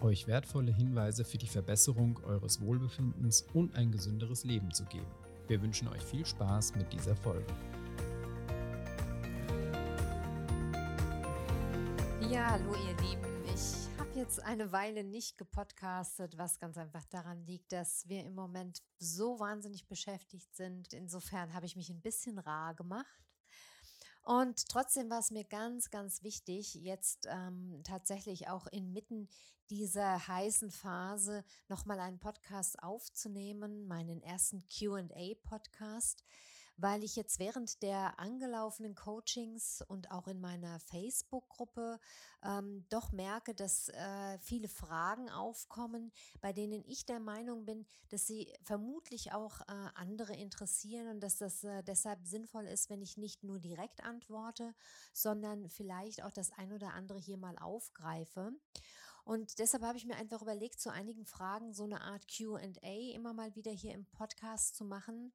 euch wertvolle Hinweise für die Verbesserung eures Wohlbefindens und ein gesünderes Leben zu geben. Wir wünschen euch viel Spaß mit dieser Folge. Ja, hallo ihr Lieben. Ich habe jetzt eine Weile nicht gepodcastet, was ganz einfach daran liegt, dass wir im Moment so wahnsinnig beschäftigt sind. Insofern habe ich mich ein bisschen rar gemacht. Und trotzdem war es mir ganz, ganz wichtig, jetzt ähm, tatsächlich auch inmitten dieser heißen Phase nochmal einen Podcast aufzunehmen, meinen ersten QA-Podcast, weil ich jetzt während der angelaufenen Coachings und auch in meiner Facebook-Gruppe ähm, doch merke, dass äh, viele Fragen aufkommen, bei denen ich der Meinung bin, dass sie vermutlich auch äh, andere interessieren und dass das äh, deshalb sinnvoll ist, wenn ich nicht nur direkt antworte, sondern vielleicht auch das ein oder andere hier mal aufgreife. Und deshalb habe ich mir einfach überlegt, zu einigen Fragen so eine Art QA immer mal wieder hier im Podcast zu machen.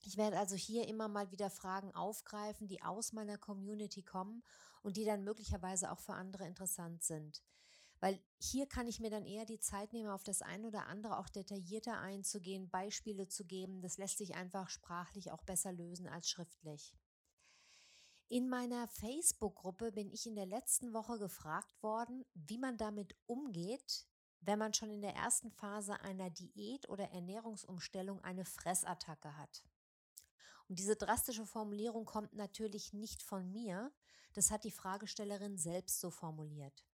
Ich werde also hier immer mal wieder Fragen aufgreifen, die aus meiner Community kommen und die dann möglicherweise auch für andere interessant sind. Weil hier kann ich mir dann eher die Zeit nehmen, auf das ein oder andere auch detaillierter einzugehen, Beispiele zu geben. Das lässt sich einfach sprachlich auch besser lösen als schriftlich. In meiner Facebook-Gruppe bin ich in der letzten Woche gefragt worden, wie man damit umgeht, wenn man schon in der ersten Phase einer Diät oder Ernährungsumstellung eine Fressattacke hat. Und diese drastische Formulierung kommt natürlich nicht von mir, das hat die Fragestellerin selbst so formuliert.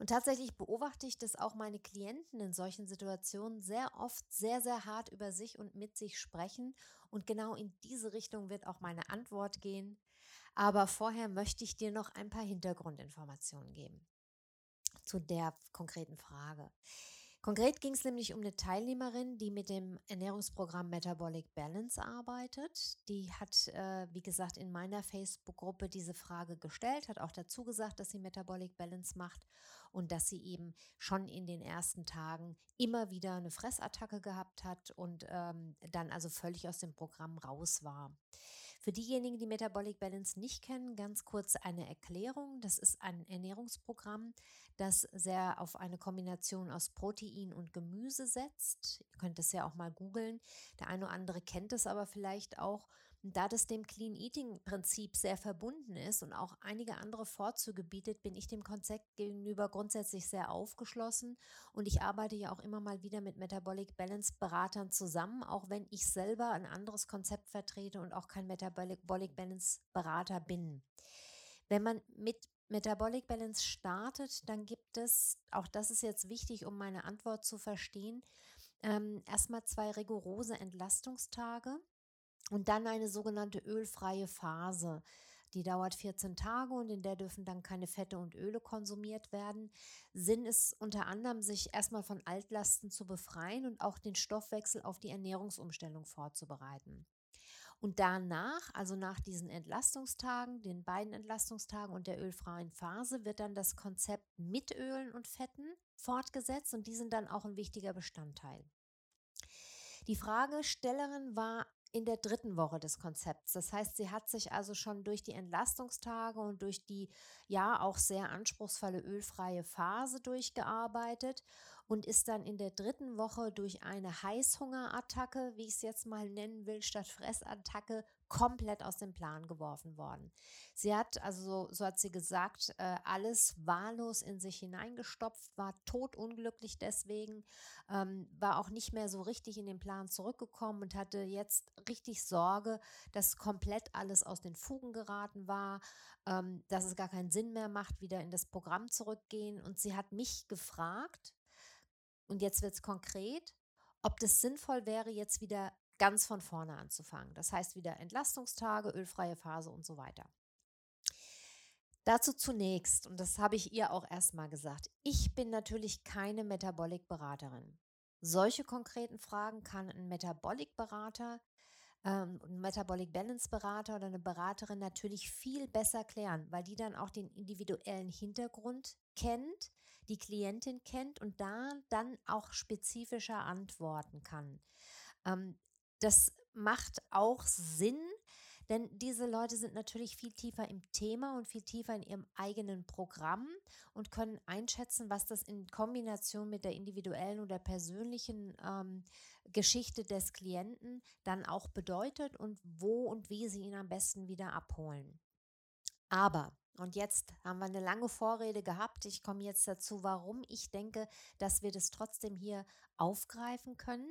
Und tatsächlich beobachte ich, dass auch meine Klienten in solchen Situationen sehr oft sehr, sehr hart über sich und mit sich sprechen. Und genau in diese Richtung wird auch meine Antwort gehen. Aber vorher möchte ich dir noch ein paar Hintergrundinformationen geben zu der konkreten Frage. Konkret ging es nämlich um eine Teilnehmerin, die mit dem Ernährungsprogramm Metabolic Balance arbeitet. Die hat, äh, wie gesagt, in meiner Facebook-Gruppe diese Frage gestellt, hat auch dazu gesagt, dass sie Metabolic Balance macht und dass sie eben schon in den ersten Tagen immer wieder eine Fressattacke gehabt hat und ähm, dann also völlig aus dem Programm raus war. Für diejenigen, die Metabolic Balance nicht kennen, ganz kurz eine Erklärung. Das ist ein Ernährungsprogramm, das sehr auf eine Kombination aus Protein und Gemüse setzt. Ihr könnt es ja auch mal googeln. Der eine oder andere kennt es aber vielleicht auch. Da das dem Clean Eating Prinzip sehr verbunden ist und auch einige andere Vorzüge bietet, bin ich dem Konzept gegenüber grundsätzlich sehr aufgeschlossen und ich arbeite ja auch immer mal wieder mit Metabolic Balance Beratern zusammen, auch wenn ich selber ein anderes Konzept vertrete und auch kein Metabolic Balance Berater bin. Wenn man mit Metabolic Balance startet, dann gibt es, auch das ist jetzt wichtig, um meine Antwort zu verstehen, ähm, erstmal zwei rigorose Entlastungstage und dann eine sogenannte ölfreie Phase. Die dauert 14 Tage und in der dürfen dann keine Fette und Öle konsumiert werden. Sinn ist unter anderem, sich erstmal von Altlasten zu befreien und auch den Stoffwechsel auf die Ernährungsumstellung vorzubereiten. Und danach, also nach diesen Entlastungstagen, den beiden Entlastungstagen und der ölfreien Phase, wird dann das Konzept mit Ölen und Fetten fortgesetzt und die sind dann auch ein wichtiger Bestandteil. Die Fragestellerin war in der dritten Woche des Konzepts. Das heißt, sie hat sich also schon durch die Entlastungstage und durch die ja auch sehr anspruchsvolle ölfreie Phase durchgearbeitet und ist dann in der dritten Woche durch eine Heißhungerattacke, wie ich es jetzt mal nennen will, statt Fressattacke, komplett aus dem Plan geworfen worden. Sie hat, also so hat sie gesagt, äh, alles wahllos in sich hineingestopft, war totunglücklich deswegen, ähm, war auch nicht mehr so richtig in den Plan zurückgekommen und hatte jetzt richtig Sorge, dass komplett alles aus den Fugen geraten war, ähm, dass es gar keinen Sinn mehr macht, wieder in das Programm zurückgehen. Und sie hat mich gefragt, und jetzt wird es konkret, ob das sinnvoll wäre, jetzt wieder ganz von vorne anzufangen. Das heißt wieder Entlastungstage, ölfreie Phase und so weiter. Dazu zunächst, und das habe ich ihr auch erstmal gesagt, ich bin natürlich keine Metabolik-Beraterin. Solche konkreten Fragen kann ein Metabolik-Berater, ähm, ein Metabolic Balance-Berater oder eine Beraterin natürlich viel besser klären, weil die dann auch den individuellen Hintergrund kennt, die Klientin kennt und da dann auch spezifischer antworten kann. Ähm, das macht auch Sinn, denn diese Leute sind natürlich viel tiefer im Thema und viel tiefer in ihrem eigenen Programm und können einschätzen, was das in Kombination mit der individuellen oder persönlichen ähm, Geschichte des Klienten dann auch bedeutet und wo und wie sie ihn am besten wieder abholen. Aber und jetzt haben wir eine lange Vorrede gehabt. Ich komme jetzt dazu, warum ich denke, dass wir das trotzdem hier aufgreifen können.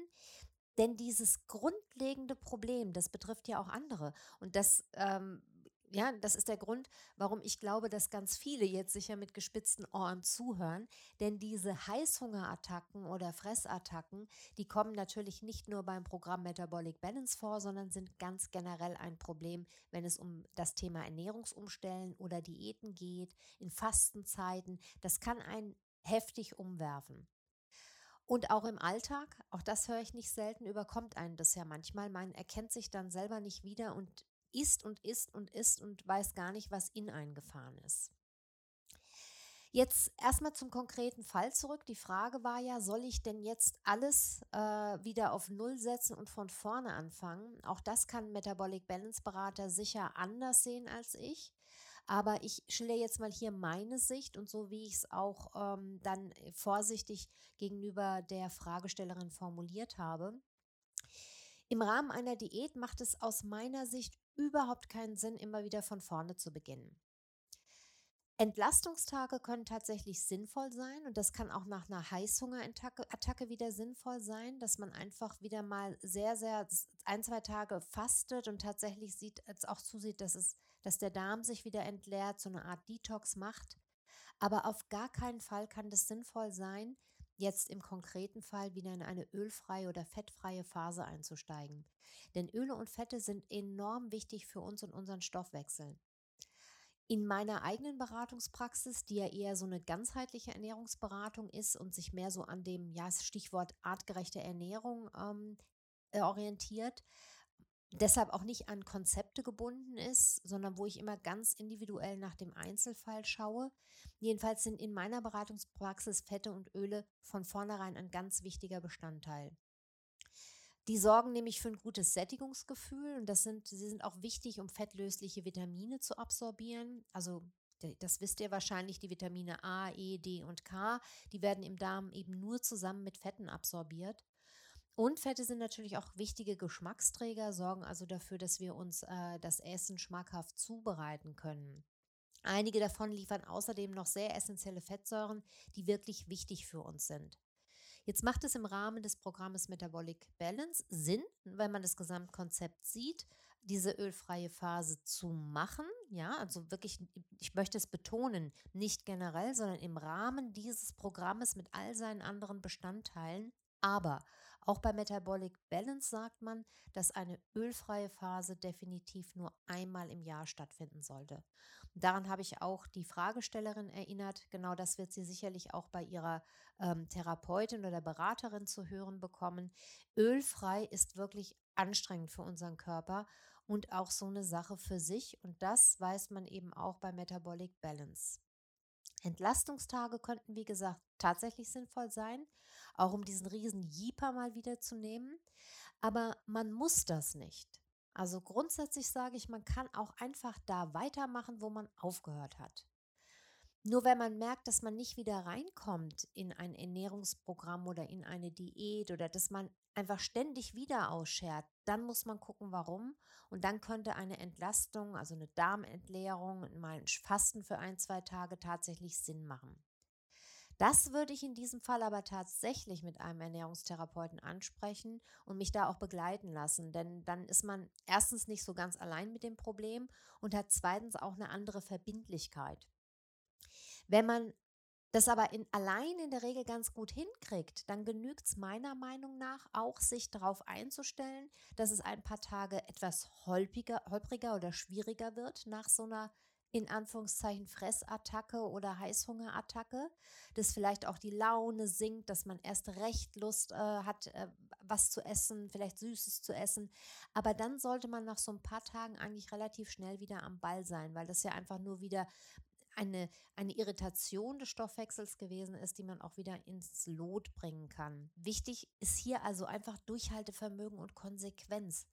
Denn dieses grundlegende Problem, das betrifft ja auch andere. Und das, ähm, ja, das ist der Grund, warum ich glaube, dass ganz viele jetzt sicher mit gespitzten Ohren zuhören. Denn diese Heißhungerattacken oder Fressattacken, die kommen natürlich nicht nur beim Programm Metabolic Balance vor, sondern sind ganz generell ein Problem, wenn es um das Thema Ernährungsumstellen oder Diäten geht, in Fastenzeiten. Das kann einen heftig umwerfen. Und auch im Alltag, auch das höre ich nicht selten, überkommt einen das ja manchmal. Man erkennt sich dann selber nicht wieder und isst und isst und isst und weiß gar nicht, was in einen gefahren ist. Jetzt erstmal zum konkreten Fall zurück. Die Frage war ja, soll ich denn jetzt alles äh, wieder auf Null setzen und von vorne anfangen? Auch das kann Metabolic Balance Berater sicher anders sehen als ich. Aber ich schilder jetzt mal hier meine Sicht und so, wie ich es auch ähm, dann vorsichtig gegenüber der Fragestellerin formuliert habe. Im Rahmen einer Diät macht es aus meiner Sicht überhaupt keinen Sinn, immer wieder von vorne zu beginnen. Entlastungstage können tatsächlich sinnvoll sein und das kann auch nach einer Heißhungerattacke wieder sinnvoll sein, dass man einfach wieder mal sehr, sehr ein, zwei Tage fastet und tatsächlich sieht, auch zusieht, dass es dass der Darm sich wieder entleert, so eine Art Detox macht. Aber auf gar keinen Fall kann das sinnvoll sein, jetzt im konkreten Fall wieder in eine ölfreie oder fettfreie Phase einzusteigen. Denn Öle und Fette sind enorm wichtig für uns und unseren Stoffwechsel. In meiner eigenen Beratungspraxis, die ja eher so eine ganzheitliche Ernährungsberatung ist und sich mehr so an dem ja, Stichwort artgerechte Ernährung ähm, orientiert, deshalb auch nicht an Konzepte gebunden ist, sondern wo ich immer ganz individuell nach dem Einzelfall schaue. Jedenfalls sind in meiner Beratungspraxis Fette und Öle von vornherein ein ganz wichtiger Bestandteil. Die sorgen nämlich für ein gutes Sättigungsgefühl und das sind, sie sind auch wichtig, um fettlösliche Vitamine zu absorbieren. Also das wisst ihr wahrscheinlich, die Vitamine A, E, D und K, die werden im Darm eben nur zusammen mit Fetten absorbiert. Und Fette sind natürlich auch wichtige Geschmacksträger, sorgen also dafür, dass wir uns äh, das Essen schmackhaft zubereiten können. Einige davon liefern außerdem noch sehr essentielle Fettsäuren, die wirklich wichtig für uns sind. Jetzt macht es im Rahmen des Programmes Metabolic Balance Sinn, wenn man das Gesamtkonzept sieht, diese ölfreie Phase zu machen. Ja, also wirklich, ich möchte es betonen, nicht generell, sondern im Rahmen dieses Programmes mit all seinen anderen Bestandteilen. Aber auch bei Metabolic Balance sagt man, dass eine ölfreie Phase definitiv nur einmal im Jahr stattfinden sollte. Daran habe ich auch die Fragestellerin erinnert. Genau das wird sie sicherlich auch bei ihrer ähm, Therapeutin oder Beraterin zu hören bekommen. Ölfrei ist wirklich anstrengend für unseren Körper und auch so eine Sache für sich. Und das weiß man eben auch bei Metabolic Balance. Entlastungstage könnten, wie gesagt, tatsächlich sinnvoll sein, auch um diesen riesen Jeeper mal wieder zu nehmen. Aber man muss das nicht. Also grundsätzlich sage ich, man kann auch einfach da weitermachen, wo man aufgehört hat. Nur wenn man merkt, dass man nicht wieder reinkommt in ein Ernährungsprogramm oder in eine Diät oder dass man einfach ständig wieder ausschert, dann muss man gucken, warum. Und dann könnte eine Entlastung, also eine Darmentleerung, mal ein Fasten für ein, zwei Tage tatsächlich Sinn machen. Das würde ich in diesem Fall aber tatsächlich mit einem Ernährungstherapeuten ansprechen und mich da auch begleiten lassen, denn dann ist man erstens nicht so ganz allein mit dem Problem und hat zweitens auch eine andere Verbindlichkeit. Wenn man das aber in, allein in der Regel ganz gut hinkriegt, dann genügt es meiner Meinung nach auch, sich darauf einzustellen, dass es ein paar Tage etwas holpriger, holpriger oder schwieriger wird nach so einer in Anführungszeichen Fressattacke oder Heißhungerattacke, dass vielleicht auch die Laune sinkt, dass man erst recht Lust äh, hat, äh, was zu essen, vielleicht Süßes zu essen. Aber dann sollte man nach so ein paar Tagen eigentlich relativ schnell wieder am Ball sein, weil das ja einfach nur wieder eine, eine Irritation des Stoffwechsels gewesen ist, die man auch wieder ins Lot bringen kann. Wichtig ist hier also einfach Durchhaltevermögen und Konsequenz.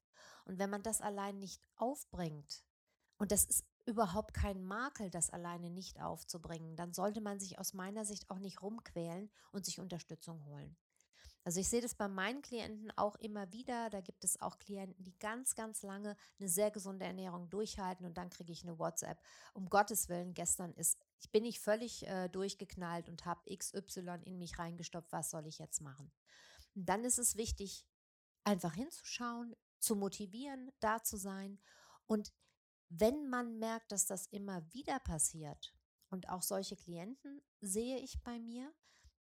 Und wenn man das allein nicht aufbringt, und das ist überhaupt kein Makel, das alleine nicht aufzubringen, dann sollte man sich aus meiner Sicht auch nicht rumquälen und sich Unterstützung holen. Also ich sehe das bei meinen Klienten auch immer wieder. Da gibt es auch Klienten, die ganz, ganz lange eine sehr gesunde Ernährung durchhalten und dann kriege ich eine WhatsApp. Um Gottes Willen, gestern ist, ich bin nicht völlig äh, durchgeknallt und habe XY in mich reingestopft. Was soll ich jetzt machen? Und dann ist es wichtig, einfach hinzuschauen, zu motivieren, da zu sein. Und wenn man merkt, dass das immer wieder passiert, und auch solche Klienten sehe ich bei mir,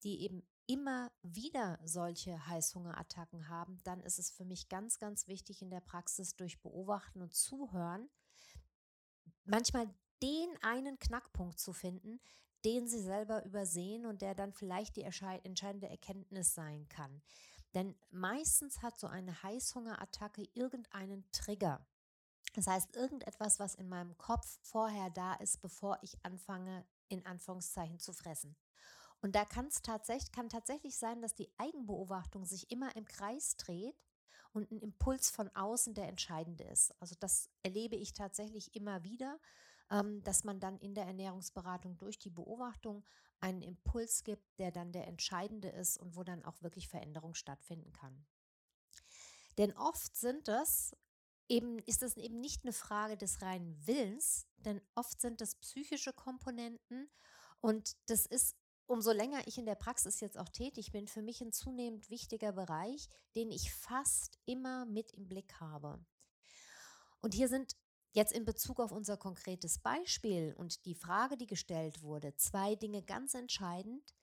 die eben immer wieder solche Heißhungerattacken haben, dann ist es für mich ganz, ganz wichtig in der Praxis durch Beobachten und Zuhören, manchmal den einen Knackpunkt zu finden, den sie selber übersehen und der dann vielleicht die entscheidende Erkenntnis sein kann. Denn meistens hat so eine Heißhungerattacke irgendeinen Trigger. Das heißt, irgendetwas, was in meinem Kopf vorher da ist, bevor ich anfange, in Anführungszeichen zu fressen. Und da kann es tatsächlich, kann tatsächlich sein, dass die Eigenbeobachtung sich immer im Kreis dreht und ein Impuls von außen der entscheidende ist. Also das erlebe ich tatsächlich immer wieder, ähm, dass man dann in der Ernährungsberatung durch die Beobachtung einen Impuls gibt, der dann der entscheidende ist und wo dann auch wirklich Veränderung stattfinden kann. Denn oft sind das eben, ist das eben nicht eine Frage des reinen Willens, denn oft sind das psychische Komponenten und das ist umso länger ich in der Praxis jetzt auch tätig bin, für mich ein zunehmend wichtiger Bereich, den ich fast immer mit im Blick habe. Und hier sind jetzt in Bezug auf unser konkretes Beispiel und die Frage, die gestellt wurde, zwei Dinge ganz entscheidend,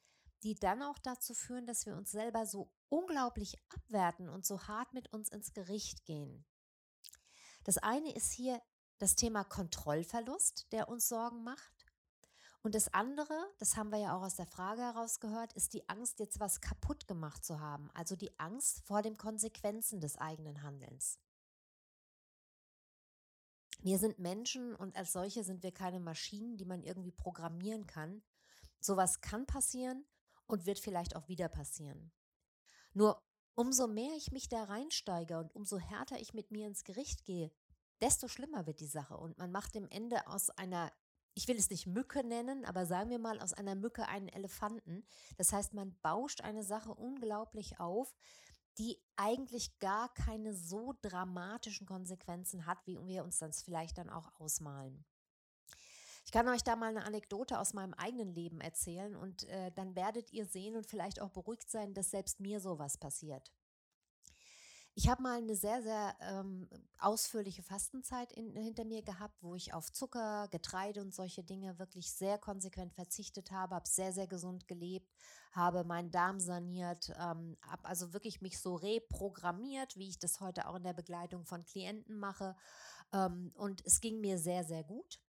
die dann auch dazu führen, dass wir uns selber so unglaublich abwerten und so hart mit uns ins Gericht gehen. Das eine ist hier das Thema Kontrollverlust, der uns Sorgen macht. Und das andere, das haben wir ja auch aus der Frage herausgehört, ist die Angst, jetzt was kaputt gemacht zu haben. Also die Angst vor den Konsequenzen des eigenen Handelns. Wir sind Menschen und als solche sind wir keine Maschinen, die man irgendwie programmieren kann. Sowas kann passieren und wird vielleicht auch wieder passieren. Nur umso mehr ich mich da reinsteige und umso härter ich mit mir ins Gericht gehe, desto schlimmer wird die Sache und man macht im Ende aus einer ich will es nicht Mücke nennen, aber sagen wir mal aus einer Mücke einen Elefanten. Das heißt, man bauscht eine Sache unglaublich auf, die eigentlich gar keine so dramatischen Konsequenzen hat, wie wir uns das vielleicht dann auch ausmalen. Ich kann euch da mal eine Anekdote aus meinem eigenen Leben erzählen und äh, dann werdet ihr sehen und vielleicht auch beruhigt sein, dass selbst mir sowas passiert. Ich habe mal eine sehr, sehr ähm, ausführliche Fastenzeit in, hinter mir gehabt, wo ich auf Zucker, Getreide und solche Dinge wirklich sehr konsequent verzichtet habe, habe sehr, sehr gesund gelebt, habe meinen Darm saniert, ähm, habe also wirklich mich so reprogrammiert, wie ich das heute auch in der Begleitung von Klienten mache. Ähm, und es ging mir sehr, sehr gut.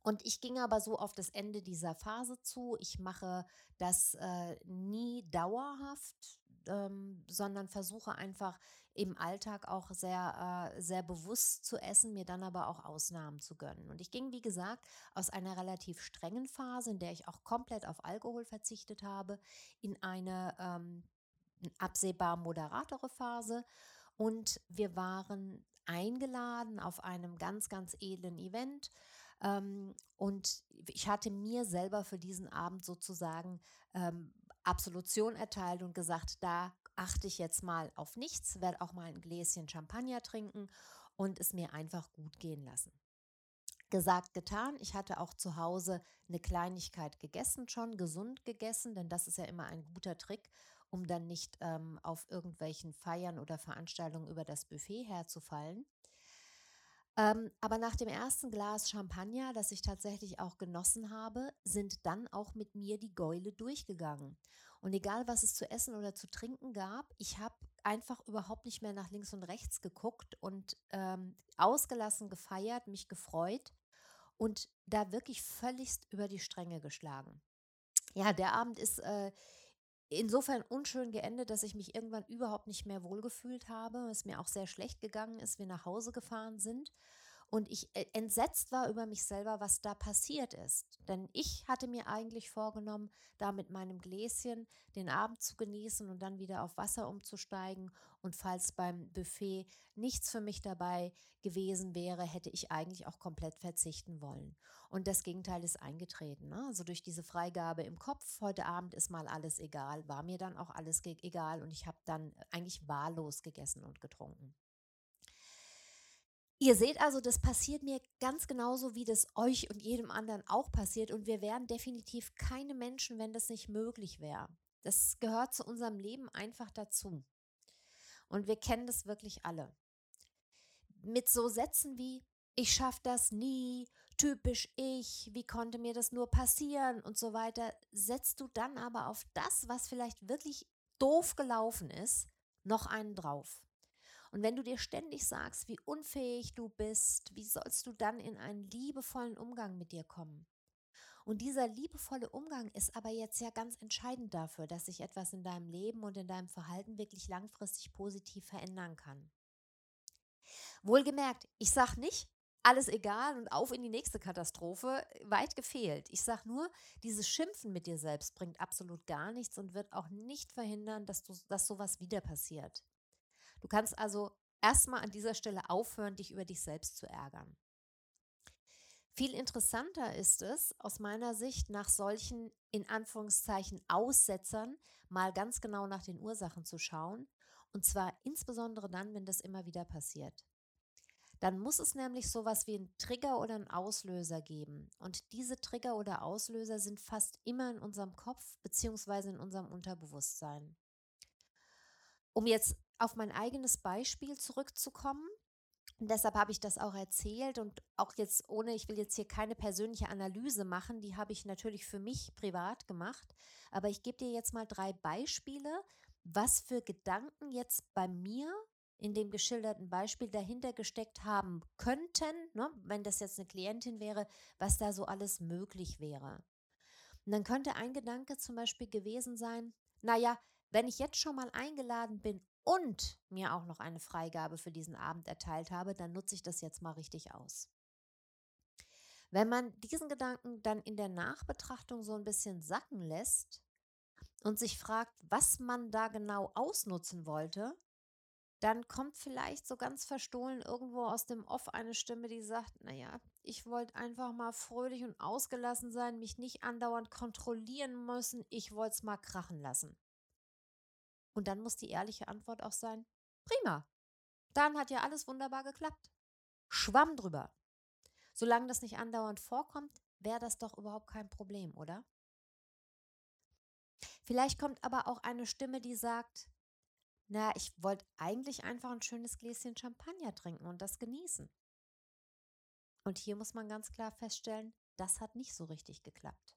Und ich ging aber so auf das Ende dieser Phase zu. Ich mache das äh, nie dauerhaft, ähm, sondern versuche einfach im Alltag auch sehr, äh, sehr bewusst zu essen, mir dann aber auch Ausnahmen zu gönnen. Und ich ging, wie gesagt, aus einer relativ strengen Phase, in der ich auch komplett auf Alkohol verzichtet habe, in eine ähm, absehbar moderatere Phase. Und wir waren eingeladen auf einem ganz, ganz edlen Event. Ähm, und ich hatte mir selber für diesen Abend sozusagen ähm, Absolution erteilt und gesagt, da achte ich jetzt mal auf nichts, werde auch mal ein Gläschen Champagner trinken und es mir einfach gut gehen lassen. Gesagt, getan. Ich hatte auch zu Hause eine Kleinigkeit gegessen schon, gesund gegessen, denn das ist ja immer ein guter Trick, um dann nicht ähm, auf irgendwelchen Feiern oder Veranstaltungen über das Buffet herzufallen. Ähm, aber nach dem ersten Glas Champagner, das ich tatsächlich auch genossen habe, sind dann auch mit mir die Gäule durchgegangen. Und egal, was es zu essen oder zu trinken gab, ich habe einfach überhaupt nicht mehr nach links und rechts geguckt und ähm, ausgelassen gefeiert, mich gefreut. und da wirklich völligst über die Stränge geschlagen. Ja, der Abend ist äh, insofern unschön geendet, dass ich mich irgendwann überhaupt nicht mehr wohlgefühlt habe, es mir auch sehr schlecht gegangen ist, wir nach Hause gefahren sind und ich äh, entsetzt war über mich selber, was da passiert ist. Denn ich hatte mir eigentlich vorgenommen, da mit meinem Gläschen den Abend zu genießen und dann wieder auf Wasser umzusteigen. Und falls beim Buffet nichts für mich dabei gewesen wäre, hätte ich eigentlich auch komplett verzichten wollen. Und das Gegenteil ist eingetreten. Ne? Also durch diese Freigabe im Kopf, heute Abend ist mal alles egal, war mir dann auch alles egal und ich habe dann eigentlich wahllos gegessen und getrunken. Ihr seht also, das passiert mir ganz genauso, wie das euch und jedem anderen auch passiert. Und wir wären definitiv keine Menschen, wenn das nicht möglich wäre. Das gehört zu unserem Leben einfach dazu. Und wir kennen das wirklich alle. Mit so Sätzen wie, ich schaffe das nie, typisch ich, wie konnte mir das nur passieren und so weiter, setzt du dann aber auf das, was vielleicht wirklich doof gelaufen ist, noch einen drauf. Und wenn du dir ständig sagst, wie unfähig du bist, wie sollst du dann in einen liebevollen Umgang mit dir kommen? Und dieser liebevolle Umgang ist aber jetzt ja ganz entscheidend dafür, dass sich etwas in deinem Leben und in deinem Verhalten wirklich langfristig positiv verändern kann. Wohlgemerkt, ich sage nicht, alles egal und auf in die nächste Katastrophe, weit gefehlt. Ich sage nur, dieses Schimpfen mit dir selbst bringt absolut gar nichts und wird auch nicht verhindern, dass, du, dass sowas wieder passiert. Du kannst also erstmal an dieser Stelle aufhören, dich über dich selbst zu ärgern. Viel interessanter ist es aus meiner Sicht nach solchen in Anführungszeichen Aussetzern mal ganz genau nach den Ursachen zu schauen und zwar insbesondere dann, wenn das immer wieder passiert. Dann muss es nämlich sowas wie einen Trigger oder einen Auslöser geben. Und diese Trigger oder Auslöser sind fast immer in unserem Kopf bzw. in unserem Unterbewusstsein. Um jetzt auf mein eigenes Beispiel zurückzukommen, und deshalb habe ich das auch erzählt und auch jetzt ohne, ich will jetzt hier keine persönliche Analyse machen, die habe ich natürlich für mich privat gemacht, aber ich gebe dir jetzt mal drei Beispiele, was für Gedanken jetzt bei mir in dem geschilderten Beispiel dahinter gesteckt haben könnten, ne, wenn das jetzt eine Klientin wäre, was da so alles möglich wäre. Und dann könnte ein Gedanke zum Beispiel gewesen sein, naja, wenn ich jetzt schon mal eingeladen bin und mir auch noch eine Freigabe für diesen Abend erteilt habe, dann nutze ich das jetzt mal richtig aus. Wenn man diesen Gedanken dann in der Nachbetrachtung so ein bisschen sacken lässt und sich fragt, was man da genau ausnutzen wollte, dann kommt vielleicht so ganz verstohlen irgendwo aus dem Off eine Stimme, die sagt, naja, ich wollte einfach mal fröhlich und ausgelassen sein, mich nicht andauernd kontrollieren müssen, ich wollte es mal krachen lassen. Und dann muss die ehrliche Antwort auch sein, prima. Dann hat ja alles wunderbar geklappt. Schwamm drüber. Solange das nicht andauernd vorkommt, wäre das doch überhaupt kein Problem, oder? Vielleicht kommt aber auch eine Stimme, die sagt, na, ich wollte eigentlich einfach ein schönes Gläschen Champagner trinken und das genießen. Und hier muss man ganz klar feststellen, das hat nicht so richtig geklappt.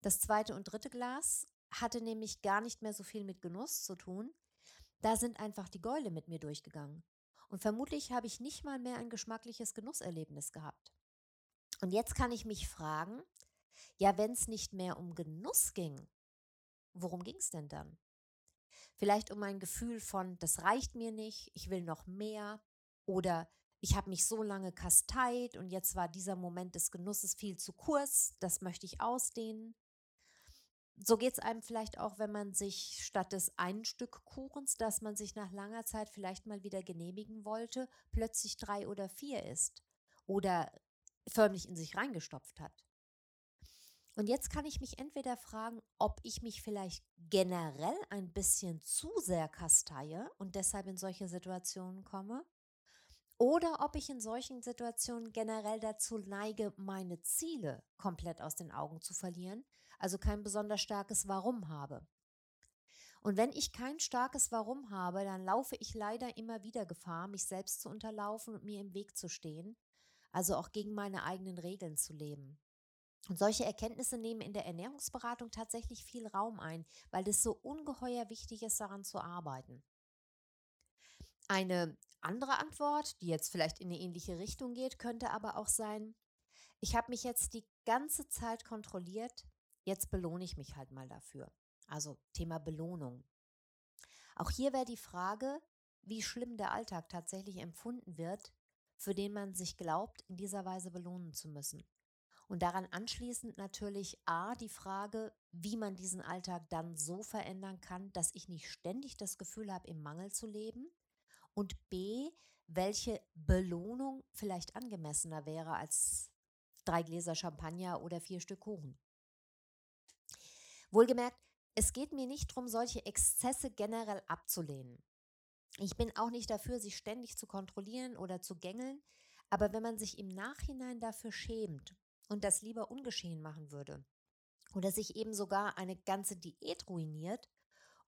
Das zweite und dritte Glas hatte nämlich gar nicht mehr so viel mit Genuss zu tun. Da sind einfach die Gäule mit mir durchgegangen. Und vermutlich habe ich nicht mal mehr ein geschmackliches Genusserlebnis gehabt. Und jetzt kann ich mich fragen, ja, wenn es nicht mehr um Genuss ging, worum ging es denn dann? Vielleicht um ein Gefühl von, das reicht mir nicht, ich will noch mehr oder ich habe mich so lange kasteit und jetzt war dieser Moment des Genusses viel zu kurz, das möchte ich ausdehnen so geht es einem vielleicht auch, wenn man sich statt des einen Stück Kuchens, das man sich nach langer Zeit vielleicht mal wieder genehmigen wollte, plötzlich drei oder vier isst oder förmlich in sich reingestopft hat. Und jetzt kann ich mich entweder fragen, ob ich mich vielleicht generell ein bisschen zu sehr kasteie und deshalb in solche Situationen komme, oder ob ich in solchen Situationen generell dazu neige, meine Ziele komplett aus den Augen zu verlieren, also kein besonders starkes Warum habe. Und wenn ich kein starkes Warum habe, dann laufe ich leider immer wieder Gefahr, mich selbst zu unterlaufen und mir im Weg zu stehen, also auch gegen meine eigenen Regeln zu leben. Und solche Erkenntnisse nehmen in der Ernährungsberatung tatsächlich viel Raum ein, weil es so ungeheuer wichtig ist, daran zu arbeiten. Eine andere Antwort, die jetzt vielleicht in eine ähnliche Richtung geht, könnte aber auch sein, ich habe mich jetzt die ganze Zeit kontrolliert, jetzt belohne ich mich halt mal dafür. Also Thema Belohnung. Auch hier wäre die Frage, wie schlimm der Alltag tatsächlich empfunden wird, für den man sich glaubt, in dieser Weise belohnen zu müssen. Und daran anschließend natürlich A, die Frage, wie man diesen Alltag dann so verändern kann, dass ich nicht ständig das Gefühl habe, im Mangel zu leben. Und B, welche Belohnung vielleicht angemessener wäre als drei Gläser Champagner oder vier Stück Kuchen. Wohlgemerkt, es geht mir nicht darum, solche Exzesse generell abzulehnen. Ich bin auch nicht dafür, sich ständig zu kontrollieren oder zu gängeln, aber wenn man sich im Nachhinein dafür schämt und das lieber ungeschehen machen würde oder sich eben sogar eine ganze Diät ruiniert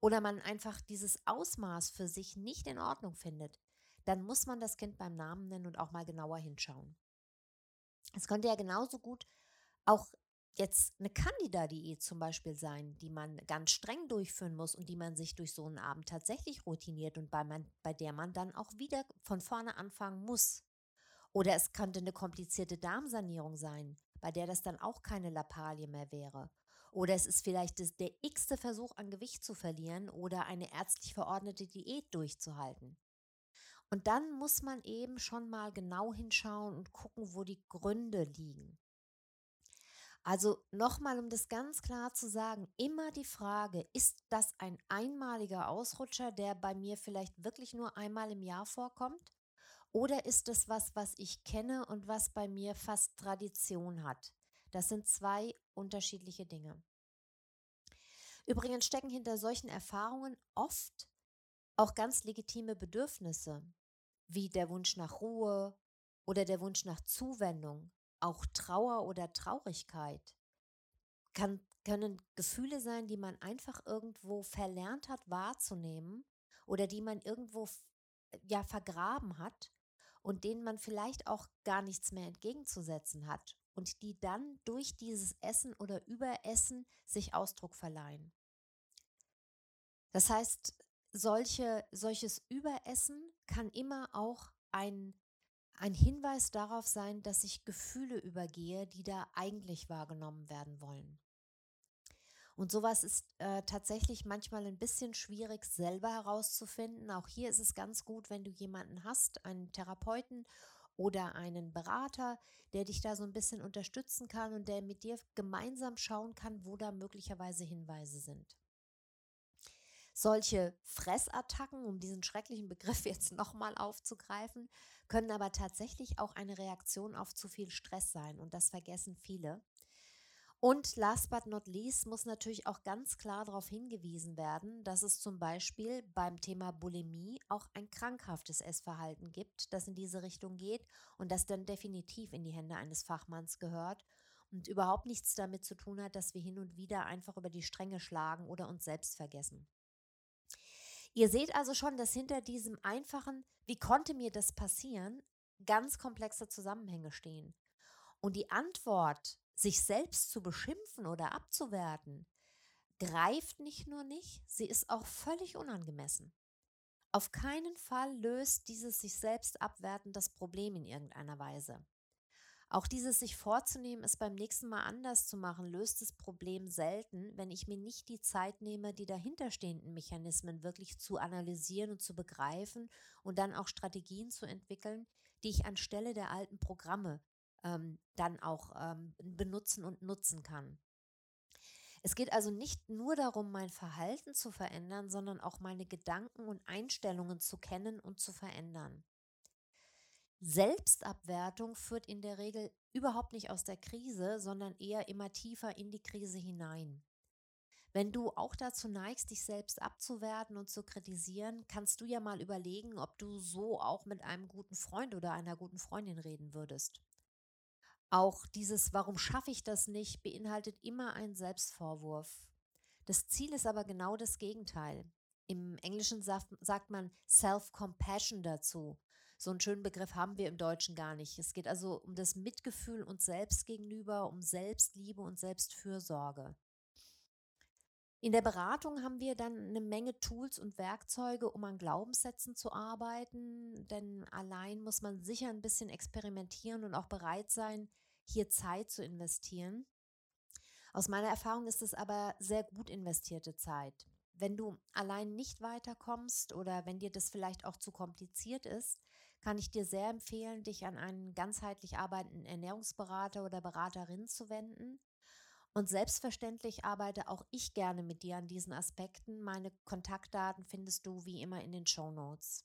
oder man einfach dieses Ausmaß für sich nicht in Ordnung findet, dann muss man das Kind beim Namen nennen und auch mal genauer hinschauen. Es könnte ja genauso gut auch jetzt eine Candida-Diät zum Beispiel sein, die man ganz streng durchführen muss und die man sich durch so einen Abend tatsächlich routiniert und bei, man, bei der man dann auch wieder von vorne anfangen muss. Oder es könnte eine komplizierte Darmsanierung sein, bei der das dann auch keine Lappalie mehr wäre. Oder es ist vielleicht das, der x-te Versuch an Gewicht zu verlieren oder eine ärztlich verordnete Diät durchzuhalten. Und dann muss man eben schon mal genau hinschauen und gucken, wo die Gründe liegen. Also nochmal, um das ganz klar zu sagen, immer die Frage, ist das ein einmaliger Ausrutscher, der bei mir vielleicht wirklich nur einmal im Jahr vorkommt? Oder ist es was, was ich kenne und was bei mir fast Tradition hat? Das sind zwei unterschiedliche Dinge. Übrigens stecken hinter solchen Erfahrungen oft auch ganz legitime Bedürfnisse, wie der Wunsch nach Ruhe oder der Wunsch nach Zuwendung, auch Trauer oder Traurigkeit. Kann, können Gefühle sein, die man einfach irgendwo verlernt hat wahrzunehmen oder die man irgendwo ja vergraben hat und denen man vielleicht auch gar nichts mehr entgegenzusetzen hat und die dann durch dieses Essen oder Überessen sich Ausdruck verleihen. Das heißt, solche, solches Überessen kann immer auch ein, ein Hinweis darauf sein, dass ich Gefühle übergehe, die da eigentlich wahrgenommen werden wollen. Und sowas ist äh, tatsächlich manchmal ein bisschen schwierig selber herauszufinden. Auch hier ist es ganz gut, wenn du jemanden hast, einen Therapeuten oder einen Berater, der dich da so ein bisschen unterstützen kann und der mit dir gemeinsam schauen kann, wo da möglicherweise Hinweise sind. Solche Fressattacken, um diesen schrecklichen Begriff jetzt nochmal aufzugreifen, können aber tatsächlich auch eine Reaktion auf zu viel Stress sein und das vergessen viele. Und last but not least muss natürlich auch ganz klar darauf hingewiesen werden, dass es zum Beispiel beim Thema Bulimie auch ein krankhaftes Essverhalten gibt, das in diese Richtung geht und das dann definitiv in die Hände eines Fachmanns gehört und überhaupt nichts damit zu tun hat, dass wir hin und wieder einfach über die Stränge schlagen oder uns selbst vergessen. Ihr seht also schon, dass hinter diesem einfachen, wie konnte mir das passieren, ganz komplexe Zusammenhänge stehen. Und die Antwort, sich selbst zu beschimpfen oder abzuwerten, greift nicht nur nicht, sie ist auch völlig unangemessen. Auf keinen Fall löst dieses sich selbst abwerten das Problem in irgendeiner Weise. Auch dieses sich vorzunehmen, es beim nächsten Mal anders zu machen, löst das Problem selten, wenn ich mir nicht die Zeit nehme, die dahinterstehenden Mechanismen wirklich zu analysieren und zu begreifen und dann auch Strategien zu entwickeln, die ich anstelle der alten Programme ähm, dann auch ähm, benutzen und nutzen kann. Es geht also nicht nur darum, mein Verhalten zu verändern, sondern auch meine Gedanken und Einstellungen zu kennen und zu verändern. Selbstabwertung führt in der Regel überhaupt nicht aus der Krise, sondern eher immer tiefer in die Krise hinein. Wenn du auch dazu neigst, dich selbst abzuwerten und zu kritisieren, kannst du ja mal überlegen, ob du so auch mit einem guten Freund oder einer guten Freundin reden würdest. Auch dieses Warum schaffe ich das nicht beinhaltet immer einen Selbstvorwurf. Das Ziel ist aber genau das Gegenteil. Im Englischen sagt man Self-Compassion dazu. So einen schönen Begriff haben wir im Deutschen gar nicht. Es geht also um das Mitgefühl uns selbst gegenüber, um Selbstliebe und Selbstfürsorge. In der Beratung haben wir dann eine Menge Tools und Werkzeuge, um an Glaubenssätzen zu arbeiten, denn allein muss man sicher ein bisschen experimentieren und auch bereit sein, hier Zeit zu investieren. Aus meiner Erfahrung ist es aber sehr gut investierte Zeit. Wenn du allein nicht weiterkommst oder wenn dir das vielleicht auch zu kompliziert ist, kann ich dir sehr empfehlen, dich an einen ganzheitlich arbeitenden Ernährungsberater oder Beraterin zu wenden. Und selbstverständlich arbeite auch ich gerne mit dir an diesen Aspekten. Meine Kontaktdaten findest du wie immer in den Show Notes.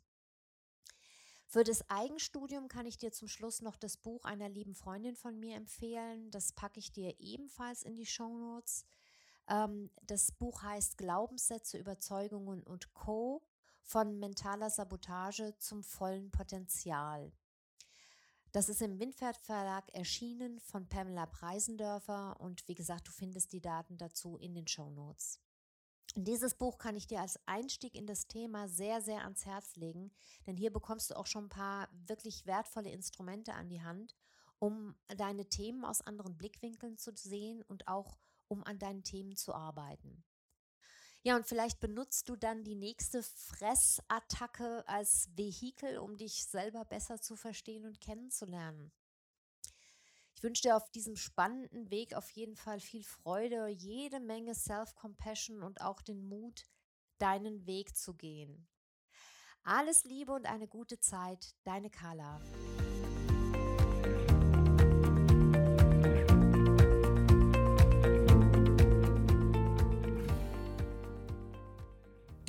Für das Eigenstudium kann ich dir zum Schluss noch das Buch einer lieben Freundin von mir empfehlen. Das packe ich dir ebenfalls in die Show Notes. Ähm, das Buch heißt Glaubenssätze, Überzeugungen und Co. von mentaler Sabotage zum vollen Potenzial. Das ist im Windpferd Verlag erschienen von Pamela Preisendörfer und wie gesagt, du findest die Daten dazu in den Show Notes. Dieses Buch kann ich dir als Einstieg in das Thema sehr, sehr ans Herz legen, denn hier bekommst du auch schon ein paar wirklich wertvolle Instrumente an die Hand, um deine Themen aus anderen Blickwinkeln zu sehen und auch um an deinen Themen zu arbeiten. Ja, und vielleicht benutzt du dann die nächste Fressattacke als Vehikel, um dich selber besser zu verstehen und kennenzulernen. Ich wünsche dir auf diesem spannenden Weg auf jeden Fall viel Freude, jede Menge Self-Compassion und auch den Mut, deinen Weg zu gehen. Alles Liebe und eine gute Zeit, deine Carla.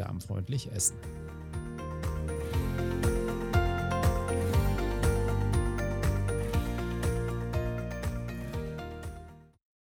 darmfreundlich essen.